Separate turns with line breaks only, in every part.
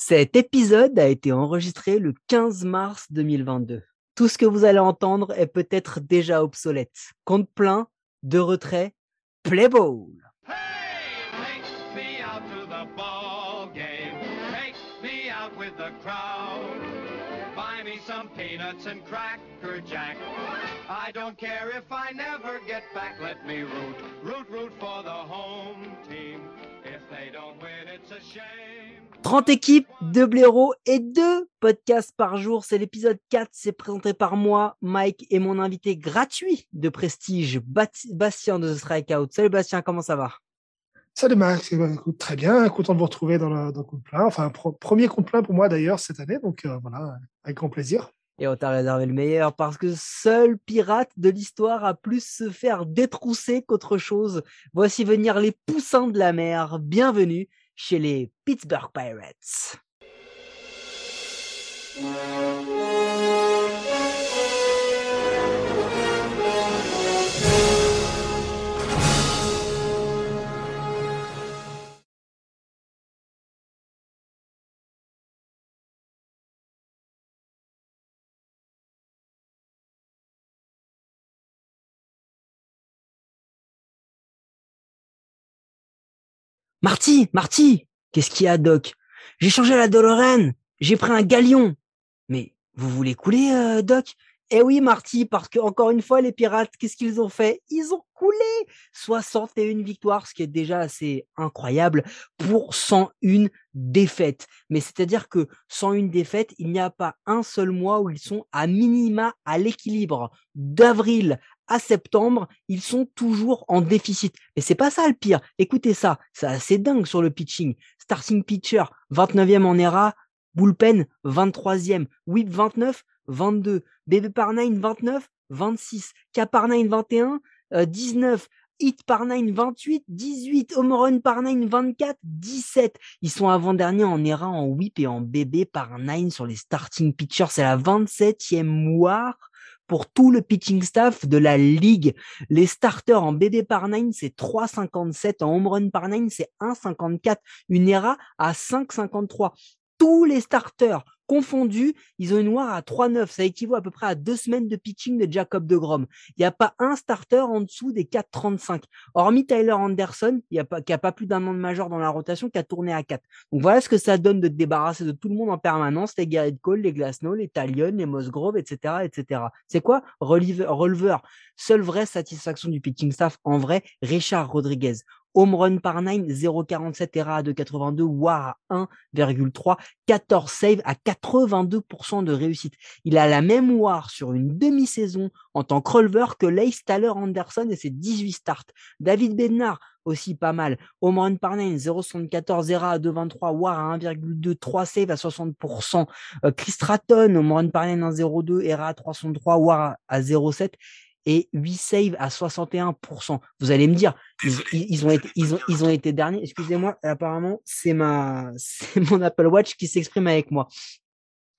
Cet épisode a été enregistré le 15 mars 2022. Tout ce que vous allez entendre est peut-être déjà obsolète. Compte plein, de retrait, play ball.
Some peanuts and cracker jack. I don't care if I never get back. Let me root, root, root for the home team. If they don't win, it's a shame.
30 équipes, 2 blaireaux et 2 podcasts par jour. C'est l'épisode 4. C'est présenté par moi, Mike, et mon invité gratuit de prestige, Bastien de The Strikeout. Salut Bastien, comment ça va?
Salut Max, Eh ben, écoute, très bien, content de vous retrouver dans le, dans compte plein. Enfin, pro- premier compte plein pour moi d'ailleurs cette année, donc euh, voilà, avec grand plaisir.
Et on t'a réservé le meilleur parce que seul pirate de l'histoire a plus se faire détrousser qu'autre chose. Voici venir les poussins de la mer. Bienvenue chez les Pittsburgh Pirates. Marty, Marty, qu'est-ce qu'il y a, Doc? J'ai changé la DeLorean, j'ai pris un galion. Mais vous voulez couler, euh, Doc? Eh oui, Marty, parce que encore une fois, les pirates, qu'est-ce qu'ils ont fait? Ils ont coulé 61 victoires, ce qui est déjà assez incroyable pour 101 défaites. Mais c'est-à-dire que 101 défaites, il n'y a pas un seul mois où ils sont à minima à l'équilibre. D'avril à septembre, ils sont toujours en déficit. Et c'est pas ça le pire. Écoutez ça, c'est assez dingue sur le pitching. Starting pitcher, 29e en ERA, bullpen, 23e, whip 29, 22, BB par 9, 29, 26, K par 9, 21, euh, 19, hit par 9, 28, 18, home run par 9, 24, 17. Ils sont avant-derniers en ERA, en whip et en BB par 9 sur les starting pitchers. C'est la 27e war pour tout le pitching staff de la ligue. Les starters en BB par 9, c'est 3,57. En home run par 9, c'est 1,54. Une ERA à 5,53. Tous les starters confondus, ils ont une WAR à 3,9. Ça équivaut à peu près à deux semaines de pitching de Jacob de Grom. Il n'y a pas un starter en dessous des 4,35. Hormis Tyler Anderson, il y a pas, qui a pas plus d'un an de majeur dans la rotation, qui a tourné à 4. Donc voilà ce que ça donne de te débarrasser de tout le monde en permanence, les Garrett Cole, les Glasnow, les Talion, les Musgrove, etc., etc. C'est quoi? Releveur. Seule vraie satisfaction du pitching staff, en vrai, Richard Rodriguez. Home run par 9, 0,47 ERA à 2,82, WAR à 1,3, 14 save à 82% de réussite. Il a la même WAR sur une demi-saison en tant que releveur que Lace Tyler Anderson et ses 18 starts. David Bednar, aussi pas mal. Home run par 9, 0,74 ERA à 2,23, WAR à 1,2, 3 save à 60%. Euh, Chris Stratton, home run par 9, 1,02, ERA à 303, WAR à 0,7 et 8 saves à 61%. Vous allez me dire, ils, ils- ils ont été, ils ont, ils ont été derniers. Excusez-moi, apparemment, c'est ma, c'est mon Apple Watch qui s'exprime avec moi.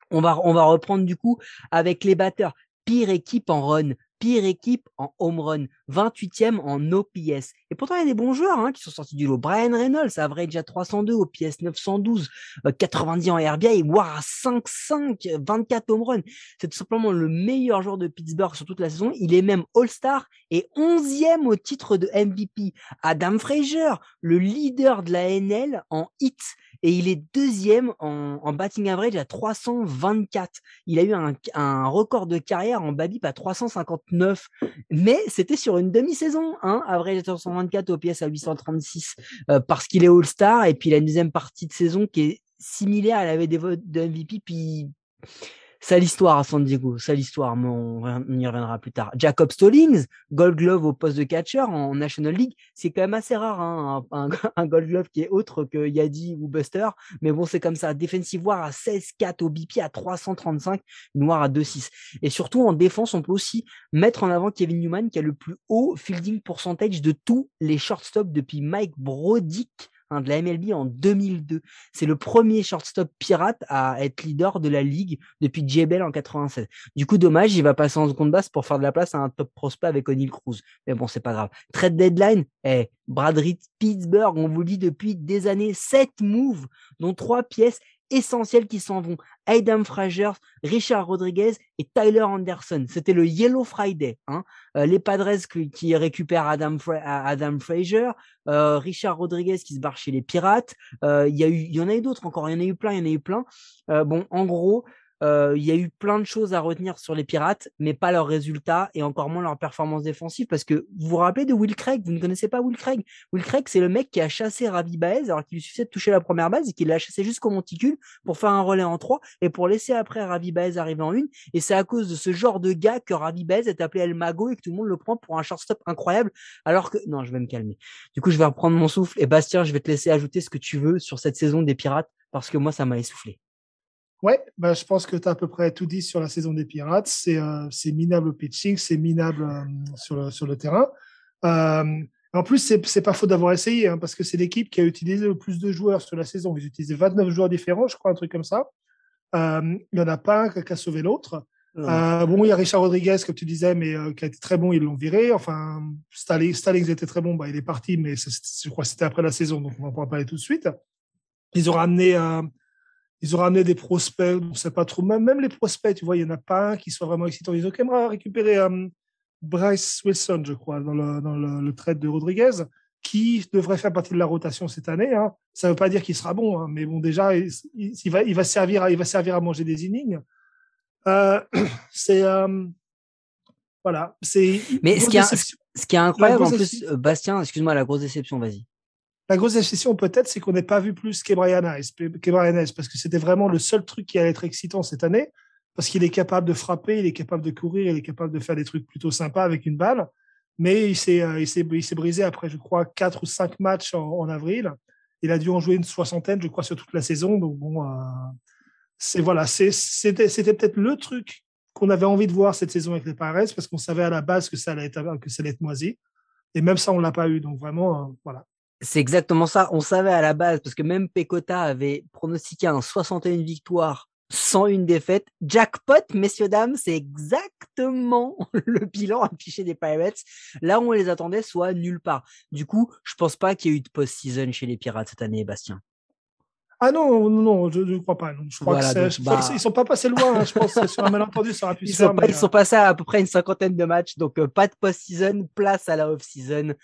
On va, on va reprendre du coup avec les batteurs. Pire équipe en run, pire équipe en home run, 28e en OPS. Et pourtant, il y a des bons joueurs hein, qui sont sortis du lot. Brian Reynolds, average à 302, OPS 912, euh, 90 en RBI, WAR à 5-5, 24 home run. C'est tout simplement le meilleur joueur de Pittsburgh sur toute la saison. Il est même All-Star et 11e au titre de MVP. Adam Frazier, le leader de la NL en hits et il est deuxième en, en batting average à 324. Il a eu un, un record de carrière en BABIP à 359, mais c'était sur une demi-saison, hein, à 324 OPS à 836, euh, parce qu'il est All-Star, et puis il a une deuxième partie de saison qui est similaire, avait des votes de MVP, puis ça l'histoire à San Diego, ça l'histoire, mais on, y reviendra plus tard. Jacob Stallings, Gold Glove au poste de catcher en National League, c'est quand même assez rare, hein, un Gold Glove qui est autre que Yadi ou Buster, mais bon, c'est comme ça. Defensive War à 16-4, au BP à 335, Noir à 2-6. Et surtout, en défense, on peut aussi mettre en avant Kevin Newman, qui a le plus haut fielding percentage de tous les shortstops depuis Mike Brodick hein, de la MLB en 2002. C'est le premier shortstop pirate à être leader de la ligue depuis Jay Bell en 96. Du coup, dommage, il va passer en seconde base pour faire de la place à un top prospect avec O'Neill Cruz. Mais bon, c'est pas grave. Trade deadline, eh, Brad Pittsburgh, on vous dit depuis des années, 7 moves, dont 3 pièces essentiels qui s'en vont. Adam Fraser, Richard Rodriguez et Tyler Anderson. C'était le Yellow Friday. Hein. Euh, les Padres qui, récupèrent Adam, Adam Fraser, euh, Richard Rodriguez qui se barre chez les Pirates. Euh, il y, y en a eu d'autres encore. Il y en a eu plein, il y en a eu plein. bon, en gros, euh, il y a eu plein de choses à retenir sur les Pirates, mais pas leurs résultats et encore moins leur performance défensive. Parce que vous vous rappelez de Will Craig? Vous ne connaissez pas Will Craig? Will Craig, c'est le mec qui a chassé Ravi Baez alors qu'il lui suffisait de toucher la première base et qu'il l'a chassé jusqu'au monticule pour faire un relais en trois et pour laisser après Ravi Baez arriver en une. Et c'est à cause de ce genre de gars que Ravi Baez est appelé El Mago et que tout le monde le prend pour un shortstop incroyable. Alors que non, je vais me calmer. Du coup, je vais reprendre mon souffle et Bastien, je vais te laisser ajouter ce que tu veux sur cette saison des Pirates parce que moi, ça m'a essoufflé.
Ouais, bah, je pense que tu as à peu près tout dit sur la saison des Pirates. C'est euh, minable au pitching, c'est minable euh, sur, le, sur le terrain. Euh, en plus, c'est pas faux d'avoir essayé, hein, parce que c'est l'équipe qui a utilisé le plus de joueurs sur la saison. Ils utilisaient 29 joueurs différents, je crois, un truc comme ça. Il n'y en a pas un qui a sauvé l'autre. Euh, bon, il y a Richard Rodriguez, comme tu disais, mais euh, qui a été très bon, ils l'ont viré. Enfin, Stallings, était très bon, bah, il est parti, mais je crois que c'était après la saison, donc on va pas en parler tout de suite. Ils ont ramené ils ont ramené des prospects, on sait pas trop. Même, même les prospects, tu vois, il y en a pas un qui soit vraiment excitant. Ils ont quand même récupéré euh, Bryce Wilson, je crois, dans le, dans le, trade de Rodriguez, qui devrait faire partie de la rotation cette année. Hein. Ça ne veut pas dire qu'il sera bon, hein, mais bon, déjà, il, va, il, va servir à, il va servir à manger des innings. Euh, c'est. Euh, voilà. C'est.
Mais ce qui, est, ce qui est incroyable, en plus, Bastien, excuse-moi, la grosse déception, vas-y.
La grosse décision, peut-être, c'est qu'on n'ait pas vu plus qu'Ebrian parce que c'était vraiment le seul truc qui allait être excitant cette année, parce qu'il est capable de frapper, il est capable de courir, il est capable de faire des trucs plutôt sympas avec une balle. Mais il s'est, euh, brisé après, je crois, quatre ou cinq matchs en, avril. Il a dû en jouer une soixantaine, je crois, sur toute la saison. Donc bon, euh, c'est voilà, c'était, c'était peut-être le truc qu'on avait envie de voir cette saison avec les Pirates, parce qu'on savait à la base que ça allait être, que ça allait être moisi. Et même ça, on l'a pas eu. Donc vraiment, euh, voilà.
C'est exactement ça. On savait à la base, parce que même Pecota avait pronostiqué un 61 victoires, 101 défaites. Jackpot, messieurs, dames, c'est exactement le bilan affiché des Pirates. Là où on les attendait, soit nulle part. Du coup, je pense pas qu'il y ait eu de post-season chez les Pirates cette année, Bastien.
Ah non, non, non, je ne crois pas. Je crois que bah ils sont pas passés loin. Hein. je pense que sur un malentendu, ça aurait pu
ils
se faire.
Sont ils sont passés à à peu près une cinquantaine de matchs, donc euh, pas de post-season, place à la off-season.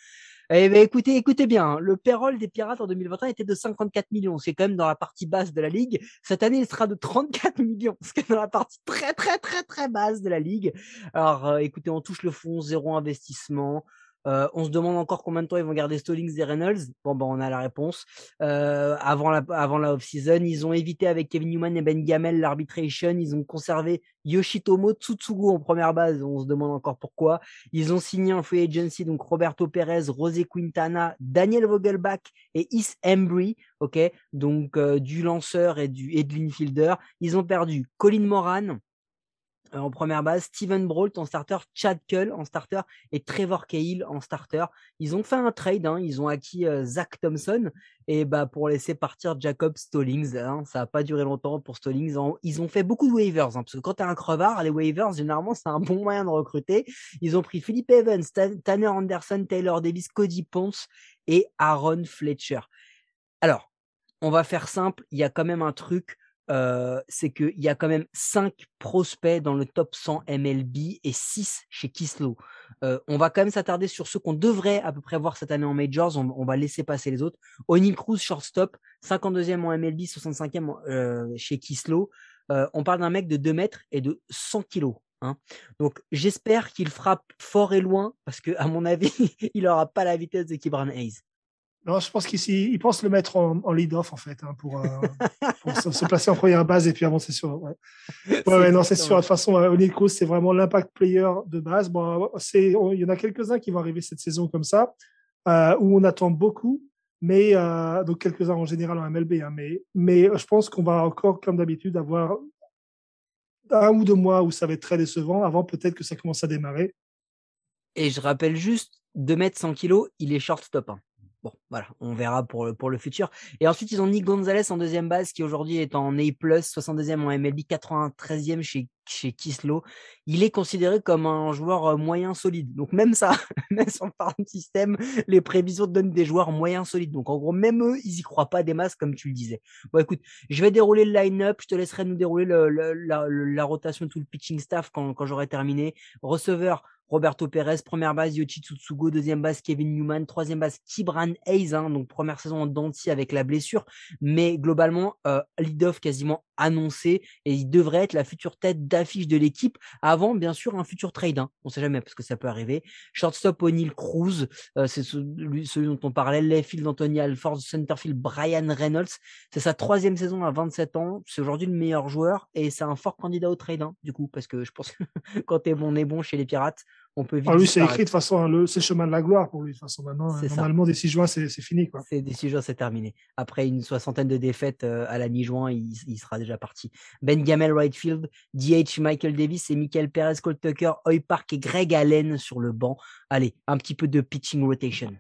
Eh ben, écoutez, écoutez bien, hein, le payroll des Pirates en 2021 était de 54 millions, c'est quand même dans la partie basse de la ligue. Cette année, il sera de 34 millions, ce qui est dans la partie très très très très basse de la ligue. Alors, euh, écoutez, on touche le fond, zéro investissement. Euh, on se demande encore combien de temps ils vont garder Stallings et Reynolds. Bon, ben, on a la réponse. Euh, avant la, avant la off-season, ils ont évité avec Kevin Newman et Ben Gamel l'arbitration. Ils ont conservé Yoshitomo Tsutsugu en première base. On se demande encore pourquoi. Ils ont signé en free agency, donc Roberto Perez, Rosé Quintana, Daniel Vogelbach et Is Embry. OK? Donc, euh, du lanceur et du, et de l'infielder. Ils ont perdu Colin Moran, en première base, Steven Brault en starter, Chad Kull en starter et Trevor Cahill en starter. Ils ont fait un trade, hein, ils ont acquis euh, Zach Thompson et bah pour laisser partir Jacob Stallings. Hein, ça n'a pas duré longtemps pour Stallings. Ils ont fait beaucoup de waivers hein, parce que quand tu as un crevard, les waivers généralement c'est un bon moyen de recruter. Ils ont pris Philippe Evans, Tanner Anderson, Taylor Davis, Cody Ponce et Aaron Fletcher. Alors, on va faire simple. Il y a quand même un truc c'est qu'il y a quand même 5 prospects dans le top 100 MLB et 6 chez Kislo. Euh, on va quand même s'attarder sur ceux qu'on devrait à peu près voir cette année en Majors. On, va laisser passer les autres. O'Neill Cruz, shortstop, 52e en MLB, 65e euh, chez Kislo. on parle d'un mec de 2 mètres et de 100 kilos. Hein. Donc j'espère qu'il frappe fort et loin parce que à mon avis, il n'aura pas la vitesse de Kibran Hayes.
Non, je pense qu'il pense le mettre en, lead-off, en fait, hein, pour, euh, se, placer en première base et puis avancer sur. Ouais, ouais, non, c'est sûr. De toute façon, O'Neill Cruz, c'est vraiment l'impact player de base. Bon, il y en a quelques-uns qui vont arriver cette saison comme ça, euh, où on attend beaucoup, mais euh, donc quelques-uns en général en MLB. Hein, mais, mais je pense qu'on va encore, comme d'habitude, avoir un ou deux mois où ça va être très décevant avant peut-être que ça commence à démarrer.
Et je rappelle juste, 2 mètres 100 kilos, il est shortstop. Hein. Bon, voilà, on verra pour le, pour le futur. Et ensuite, ils ont Nick Gonzalez en deuxième base, qui aujourd'hui est en A+, 62e en MLB, 93e chez, chez Kislo. Il est considéré comme un joueur euh, moyen solide. Donc même ça, même sur le système, les prévisions donnent des joueurs moyens solides. Donc en gros, même eux, ils y croient pas des masses, comme tu le disais. Bon, écoute, je vais dérouler le line-up, je te laisserai nous dérouler le, la, la, rotation, tout le pitching staff quand, quand j'aurai terminé. Receveur, Roberto Pérez, première base Yoshi Tsutsugo, deuxième base Kevin Newman, troisième base Kibran Hayes, hein, donc première saison en avec la blessure, mais globalement euh, lead-off quasiment annoncé et il devrait être la future tête d'affiche de l'équipe avant bien sûr un futur trade, hein. on sait jamais parce que ça peut arriver. Shortstop O'Neill Cruz, euh, c'est celui, dont on parlait, left field Anthony Alford, centerfield Brian Reynolds, c'est sa troisième saison à 27 ans, c'est aujourd'hui le meilleur joueur et c'est un fort candidat au trade hein, du coup parce que je pense que quand t'es bon, on est bon chez les Pirates on peut
vite. Ah, lui, c'est écrit de toute façon, hein, c'est le chemin de la gloire pour lui. De façon, maintenant, normalement, des 6 juin, c'est fini.
C'est des 6 juin, c'est terminé. Après une soixantaine de défaites euh, à la mi-juin, il, il, sera déjà parti. Ben Gamel, right field, DH, Michael Davis et Michael Perez, Cole Tucker, Hoy Park et Greg Allen sur le banc. Allez, un petit peu de pitching rotation.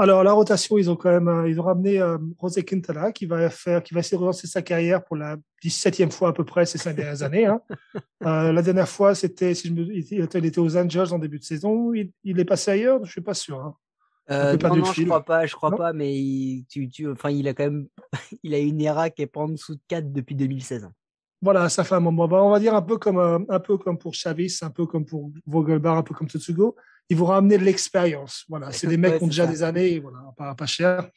Alors, la rotation, ils ont quand même, euh, ils ont ramené euh, José Quintana qui va faire, qui va essayer de relancer sa carrière pour la 17e fois à peu près ces cinq dernières années. Hein. Euh, la dernière fois, c'était, si je me, il était aux Angels en début de saison. Il, est passé ailleurs, je suis pas sûr. Hein.
Euh, non, non, je crois pas, je crois pas, mais il, tu, tu, enfin, il a quand même, il a une ERA qui est pas en dessous de 4 depuis 2016.
Voilà, ça fait un moment. Bah, on va dire un peu comme, un peu comme pour Chavis, un peu comme pour Vogelbar, un peu comme Tetsugo ils vont ramener de l'expérience. Voilà, c'est des mecs qui ont déjà des années, voilà, pas, pas cher.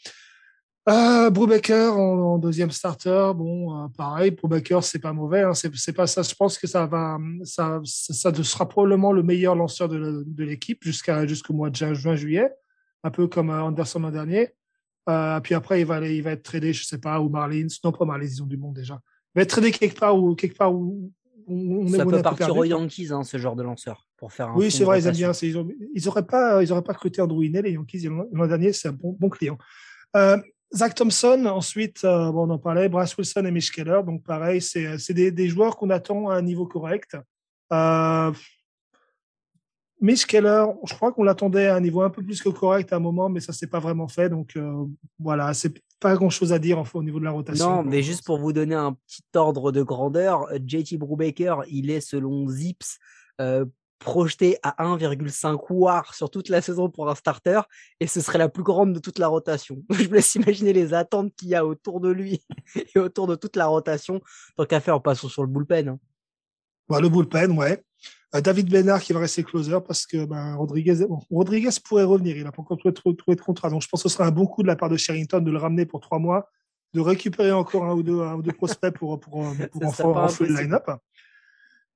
Euh, Brubaker en, deuxième starter, bon, euh, pareil, Brubaker, c'est pas mauvais, hein, c'est pas ça. Je pense que ça va, ça, ça, sera probablement le meilleur lanceur de, de l'équipe jusqu'à jusqu'au mois de juin, juillet, un peu comme euh, Anderson l'an dernier. Euh, puis après, il va aller, il va être tradé, je sais pas, ou Marlins, non pas Marlins, ils ont du monde déjà. Il va être tradé quelque part ou quelque part où
on, ça peut partir aux Yankees, hein, ce genre de lanceur, pour faire un
Oui, c'est vrai, ils aiment bien. Ils, n'auraient pas, ils auraient pas recruté Andrew Hinel, les Yankees l'an dernier, c'est un bon, bon client. Euh, Zach Thompson, ensuite, euh, bon, on en parlait, Bryce Wilson et Mitch Keller. Donc, pareil, c'est des, des, joueurs qu'on attend à un niveau correct. Euh, Mitch Keller, je crois qu'on l'attendait à un niveau un peu plus que correct à un moment, mais ça s'est pas vraiment fait. Donc euh, voilà, c'est pas grand chose à dire en fait, au niveau de la rotation.
Non, mais juste pour vous donner un petit ordre de grandeur, euh, JT Brubaker, il est selon Zips euh, projeté à 1,5 WAR sur toute la saison pour un starter, et ce serait la plus grande de toute la rotation. Je vous laisse imaginer les attentes qu'il y a autour de lui et autour de toute la rotation. Tant qu'à faire, passons sur le bullpen. Hein.
Bah, le bullpen, ouais. Euh, David Bernard qui va rester closer parce que ben, Rodriguez, Rodriguez pourrait revenir. Il n'a pas encore trouvé, trouvé, de contrat. Donc, je pense que ce sera un bon coup de la part de Sherrington de le ramener pour trois mois, de récupérer encore un ou deux, un ou deux prospects pour, pour, pour, pour en, le line-up.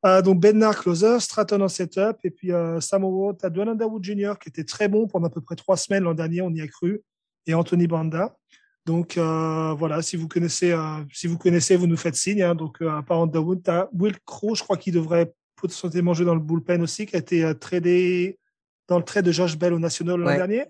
Euh, donc, Bernard closer, Stratton en setup, et puis euh, Samoa, tu as Dwayne Underwood Jr. qui était très bon pendant à peu près trois semaines l'an dernier, on y a cru, et Anthony Banda. Donc euh, voilà, si vous connaissez, si vous connaissez, vous nous faites signe. Hein. donc à part Underwood, tu as Will Crow, je crois qu'il devrait potentiellement jouer dans le bullpen aussi, qui a été euh, tradé dans le trade de Josh Bell au National l'an dernier.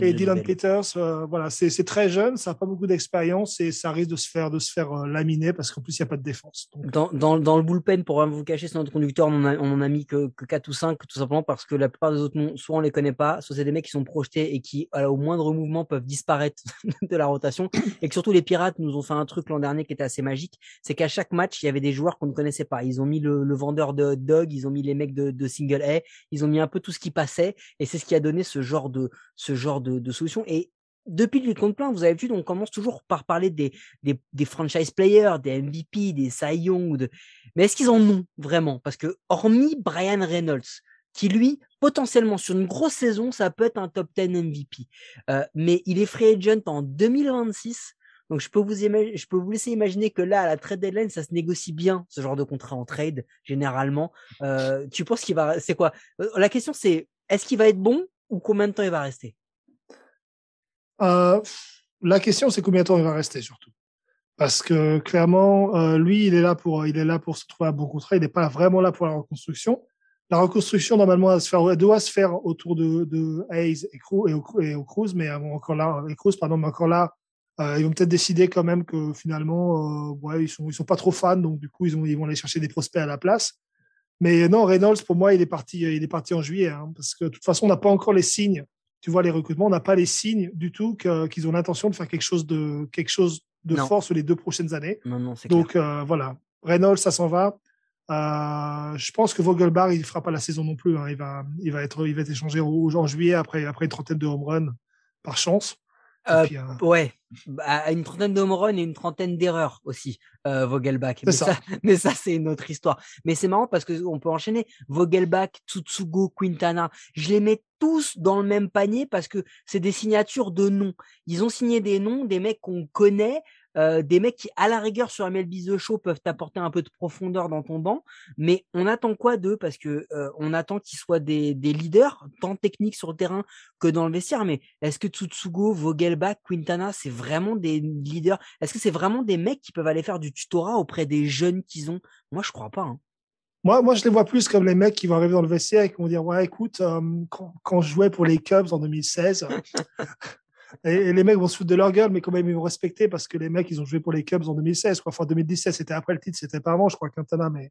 et Dylan Peters, euh, voilà, c'est très jeune, ça n'a pas beaucoup d'expérience et ça risque de se faire, de se faire euh, laminer parce qu'en plus, il n'y a pas de défense.
Dans, dans, dans, le bullpen, pour vous cacher, c'est notre conducteur, on en, a, mis que, que 4 ou 5, tout simplement parce que la plupart des autres noms, soit on les connaît pas, soit c'est des mecs qui sont projetés et qui, au moindre mouvement, peuvent disparaître de la rotation. Et que surtout, les Pirates nous ont fait un truc l'an dernier qui était assez magique, c'est qu'à chaque match, il y avait des joueurs qu'on ne connaissait pas. Ils ont mis le, le vendeur de dog, ils ont mis les mecs de, de single A, ils ont mis un peu tout ce qui passait et c'est ce qui a donné ce genre de, ce genre de, solution. Et depuis le compte plein, vous avez vu, on commence toujours par parler des, des, franchise players, des MVP, des Cy Young, de... mais est-ce qu'ils en ont vraiment? Parce que hormis Brian Reynolds, qui lui, potentiellement sur une grosse saison, ça peut être un top 10 MVP, euh, mais il est free agent en 2026. Donc je peux vous je peux vous laisser imaginer que là à la trade deadline ça se négocie bien ce genre de contrat en trade généralement. Euh, tu penses qu'il va c'est quoi? Euh, La question c'est est-ce qu'il va être bon ou combien de temps il va rester?
Euh, La question, c'est combien de temps il va rester surtout. Parce que clairement, euh, lui, il est là pour, il est là pour se trouver un bon contrat. Il n'est pas vraiment là pour la reconstruction. La reconstruction, normalement, doit se faire autour de, Hayes et, Cruz, mais encore là, et Cruz, pardon, mais encore là, euh, ils vont peut-être décider quand même que finalement, ils sont, sont pas trop fans, donc du coup, ont, ils vont aller chercher des prospects à la place. Mais non, Reynolds, pour moi, il est parti, il est parti en juillet, hein, parce que de toute façon, on n'a pas encore les signes tu vois les recrutements, on n'a pas les signes du tout qu'ils ont l'intention de faire quelque chose de, quelque chose de
Non.
fort sur les deux prochaines années.
Non, non.
Donc euh, voilà, Reynolds, ça s'en va. Euh, je pense que Vogelbach, il fera pas la saison non plus. hein. Il va, il va être, il va être échangé au- en juillet après, après une trentaine de home runs par chance.
Euh,
puis, euh,
Ouais, une trentaine de home runs et une trentaine d'erreurs aussi, euh, Vogelbach. Mais
C'est
ça,
ça.
mais ça c'est une autre histoire. Mais c'est marrant parce que on peut enchaîner. Vogelbach, Tsutsugo, Quintana, je les mets tous dans le même panier parce que c'est des signatures de noms. Ils ont signé des noms, des mecs qu'on connaît, des mecs qui, à la rigueur, sur MLB The Show, peuvent t'apporter un peu de profondeur dans ton banc. Mais on attend quoi d'eux? Parce que on attend qu'ils soient des, leaders, tant techniques sur le terrain que dans le vestiaire. Mais est-ce que Tsutsugo, Vogelbach, Quintana, c'est vraiment des leaders? Est-ce que c'est vraiment des mecs qui peuvent aller faire du tutorat auprès des jeunes qu'ils ont? Moi, je crois pas. hein.
Moi, moi, je les vois plus comme les mecs qui vont arriver dans le vestiaire et qui vont dire Ouais, écoute, quand je jouais pour les Cubs en 2016, et, les mecs vont se foutre de leur gueule, mais quand même, ils vont respecter parce que les mecs, ils ont joué pour les Cubs en 2016. Quoi. Enfin, en 2017, c'était après le titre, c'était pas avant, je crois, Quintana. Mais,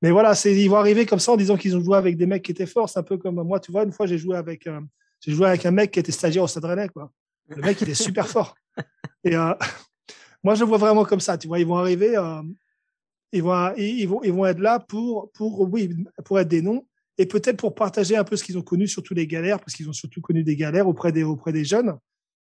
mais voilà, c'est, ils vont arriver comme ça en disant qu'ils ont joué avec des mecs qui étaient forts. C'est un peu comme moi, tu vois, une fois, j'ai joué avec, euh, j'ai joué avec un mec qui était stagiaire au Stade Rennais. Quoi. Le mec, il est super fort. Et euh, moi, je le vois vraiment comme ça. Tu vois, ils vont arriver. euh, ils vont, ils vont, ils vont être là pour, pour, oui, pour être des noms et peut-être pour partager un peu ce qu'ils ont connu, surtout les galères, parce qu'ils ont surtout connu des galères auprès des, auprès des jeunes.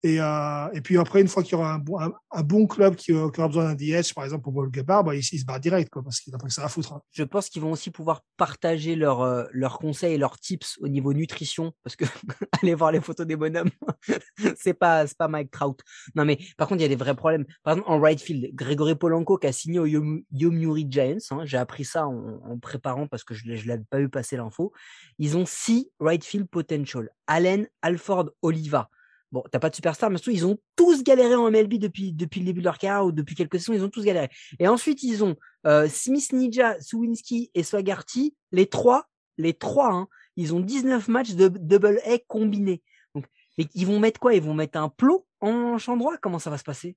Et, euh, et puis après, une fois qu'il y aura un bon, club qui, euh, qui aura besoin d'un DH, par exemple pour Volgebar, bah, il, il se barre direct, quoi, parce qu'il n'a pas que ça à foutre. hein.
Je pense qu'ils vont aussi pouvoir partager leurs euh, leurs conseils et leurs tips au niveau nutrition, parce que allez voir les photos des bonhommes, c'est pas c'est pas Mike Trout. Non mais par contre il y a des vrais problèmes. Par exemple en right field, Grégory Polanco qui a signé au Yom- Yomiuri Giants, hein, j'ai appris ça en, préparant parce que je je l'avais pas eu passer l'info. Ils ont six right field potential. Allen, Alford, Oliva. Bon, t'as pas de superstar, mais surtout, ils ont tous galéré en MLB depuis, depuis le début de leur carrière ou depuis quelques saisons, ils ont tous galéré. Et ensuite, ils ont euh, Smith Ninja, Swinsky et Swagarty, les trois, les trois, hein, ils ont 19 matchs de double A combinés. Donc, mais ils vont mettre quoi? Ils vont mettre un plot en champ droit? Comment ça va se passer?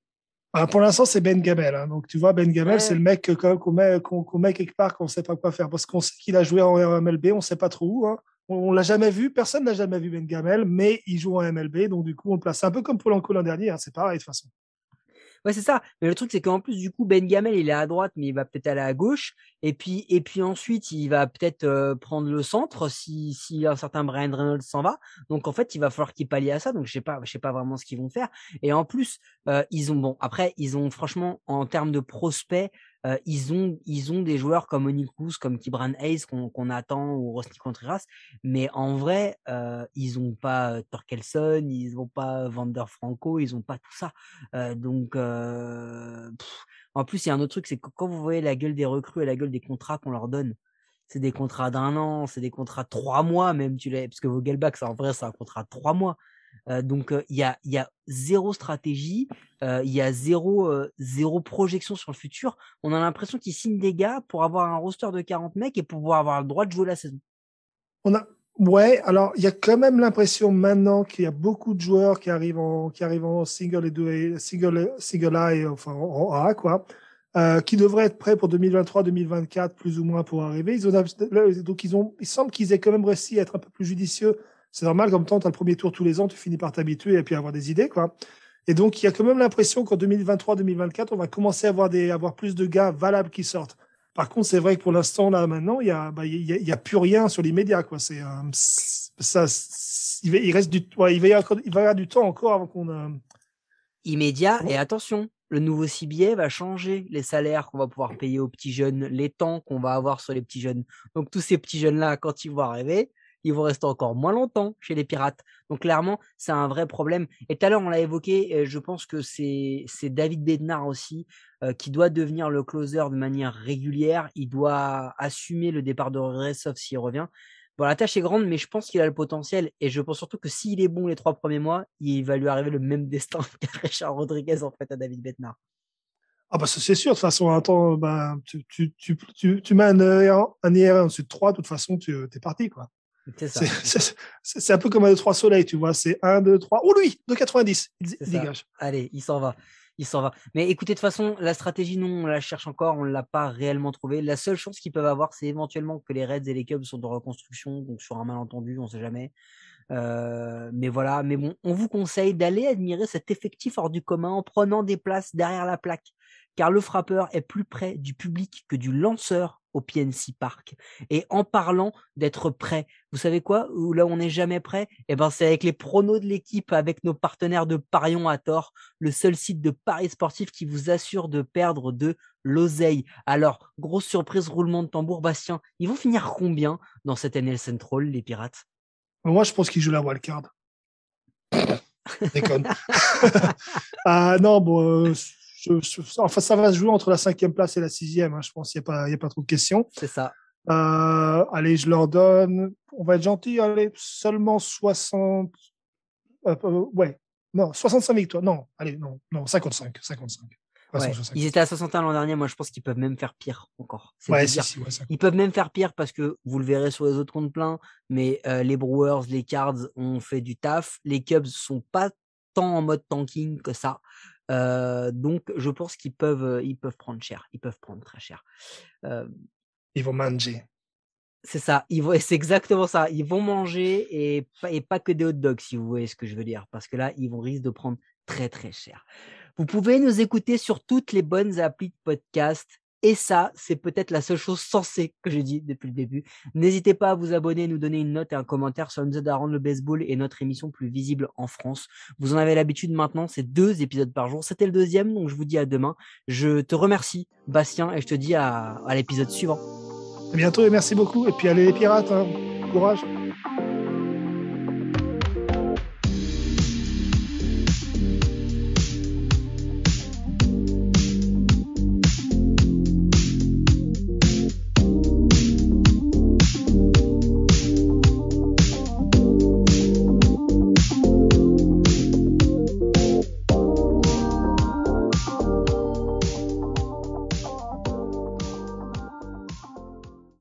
Ah, pour l'instant, c'est Ben Gamel. hein. Donc, tu vois, Ben Gamel,
Ouais.
c'est le mec qu'on met, qu'on, qu'on met quelque part qu'on ne sait pas quoi faire. Parce qu'on sait qu'il a joué en MLB, on ne sait pas trop où. hein. On, l'a jamais vu, personne n'a jamais vu Ben Gamel, mais il joue en MLB. Donc, du coup, on le place. Un peu comme Polanco l'an dernier. hein. C'est pareil, de toute façon.
Ouais, c'est ça. Mais le truc, c'est qu'en plus, du coup, Ben Gamel, il est à droite, mais il va peut-être aller à gauche. Et puis, et puis ensuite, il va peut-être euh, prendre le centre si, si un certain Brian Reynolds s'en va. Donc, en fait, il va falloir qu'il pallie à ça. Donc, je sais pas, je sais pas vraiment ce qu'ils vont faire. Et en plus, euh, ils ont, bon, après, ils ont, franchement, en termes de prospects, euh, ils ont, ils ont des joueurs comme Onikus, comme Kibran Hayes qu'on attend ou Rosny Contreras. Mais en vrai, euh, ils ont pas euh, Torkelson, ils ont pas Vander Franco, ils ont pas tout ça. Donc, en plus, il y a un autre truc, c'est que quand vous voyez la gueule des recrues et la gueule des contrats qu'on leur donne, c'est des contrats d'un an, c'est des contrats de trois mois même, tu l'as, parce que Vogelbach, c'est en vrai, c'est un contrat de trois mois. Donc, il y, a, zéro stratégie, il y a zéro, projection sur le futur. On a l'impression qu'ils signent des gars pour avoir un roster de 40 mecs et pour pouvoir avoir le droit de jouer la saison.
On ouais, alors il y a quand même l'impression maintenant qu'il y a beaucoup de joueurs qui arrivent en, single et deux, single, single A enfin en A, quoi, qui devraient être prêts pour 2023-2024 plus ou moins pour arriver. Donc ils ont, il semble qu'ils aient quand même réussi à être un peu plus judicieux. C'est normal, comme temps, tu as le premier tour tous les ans, tu finis par t'habituer et puis avoir des idées, quoi. Et donc, il y a quand même l'impression qu'en 2023-2024, on va commencer à avoir, des, avoir plus de gars valables qui sortent. Par contre, c'est vrai que pour l'instant, là, maintenant, il y a, bah, y a, y a plus rien sur l'immédiat, quoi. C'est, euh, ça, il, reste du, ouais, il va y avoir, il va y avoir du temps encore avant qu'on, euh...
Immédiat, et attention, le nouveau CBA va changer les salaires qu'on va pouvoir payer aux petits jeunes, les temps qu'on va avoir sur les petits jeunes. Donc, tous ces petits jeunes-là, quand ils vont arriver, ils vont rester encore moins longtemps chez les pirates. Donc clairement, c'est un vrai problème. Et tout à l'heure, on l'a évoqué, et je pense que c'est David Bednar aussi euh, qui doit devenir le closer de manière régulière. Il doit assumer le départ de sauf s'il revient. Bon, la tâche est grande, mais je pense qu'il a le potentiel. Et je pense surtout que s'il est bon les trois premiers mois, il va lui arriver le même destin qu'à Richard Rodriguez, en fait, à David Bednar.
Ah bah c'est sûr, de toute façon, attends, bah, tu, tu, tu, mets un IR, un IR ensuite de 3, de toute façon, tu es parti, quoi.
C'est
un peu comme un 2-3 soleil, tu vois. C'est 1, 2, 3. Oh, lui 2,90. Il,
C'est
il
ça.
dégage.
Allez, il s'en va. Il s'en va. Mais écoutez, de toute façon, la stratégie, non, on la cherche encore, on ne l'a pas réellement trouvée. La seule chance qu'ils peuvent avoir, c'est éventuellement que les Reds et les Cubs sont en reconstruction, donc sur un malentendu, on ne sait jamais. Euh, mais voilà, mais bon, on vous conseille d'aller admirer cet effectif hors du commun en prenant des places derrière la plaque, car le frappeur est plus près du public que du lanceur au PNC Park. Et en parlant d'être prêt, vous savez quoi? Où là on n'est jamais prêt? Eh ben c'est avec les pronos de l'équipe, avec nos partenaires de Parion à tort, le seul site de paris sportif qui vous assure de perdre de l'oseille. Alors, grosse surprise, roulement de tambour, Bastien, ils vont finir combien dans cette NL Central, les Pirates?
Moi, je pense qu'ils jouent la wildcard. Déconne. ah non, bon, enfin, ça va se jouer entre la cinquième place et la sixième. Hein, je pense qu'il n'y a, pas, a pas trop de questions.
C'est ça.
Euh, allez, je leur donne, on va être gentil, allez, seulement 60. Euh, euh, ouais, non, 65 victoires. Non, allez, non, non, 55. 55.
ils étaient à 61 l'an dernier. Moi, je pense qu'ils peuvent même faire pire encore.
Ouais, si,
ils peuvent même faire pire parce que vous le verrez sur les autres comptes pleins. Mais les Brewers, les Cards ont fait du taf. Les Cubs sont pas tant en mode tanking que ça donc, je pense qu'ils peuvent, ils peuvent prendre cher. Ils peuvent prendre très cher.
ils vont manger.
C'est ça. C'est exactement ça. Ils vont manger et, et pas que des hot dogs, si vous voyez ce que je veux dire. Parce que là, ils vont risquer de prendre très très cher. Vous pouvez nous écouter sur toutes les bonnes applis de podcast et ça, c'est peut-être la seule chose sensée que j'ai dit depuis le début. N'hésitez pas à vous abonner, nous donner une note et un commentaire. Ça nous aide à rendre le baseball et notre émission plus visible en France. Vous en avez l'habitude maintenant, c'est deux épisodes par jour. C'était le deuxième, donc je vous dis à demain. Je te remercie, Bastien, et je te dis à, l'épisode suivant.
À bientôt et merci beaucoup. Et puis allez les pirates, hein. courage.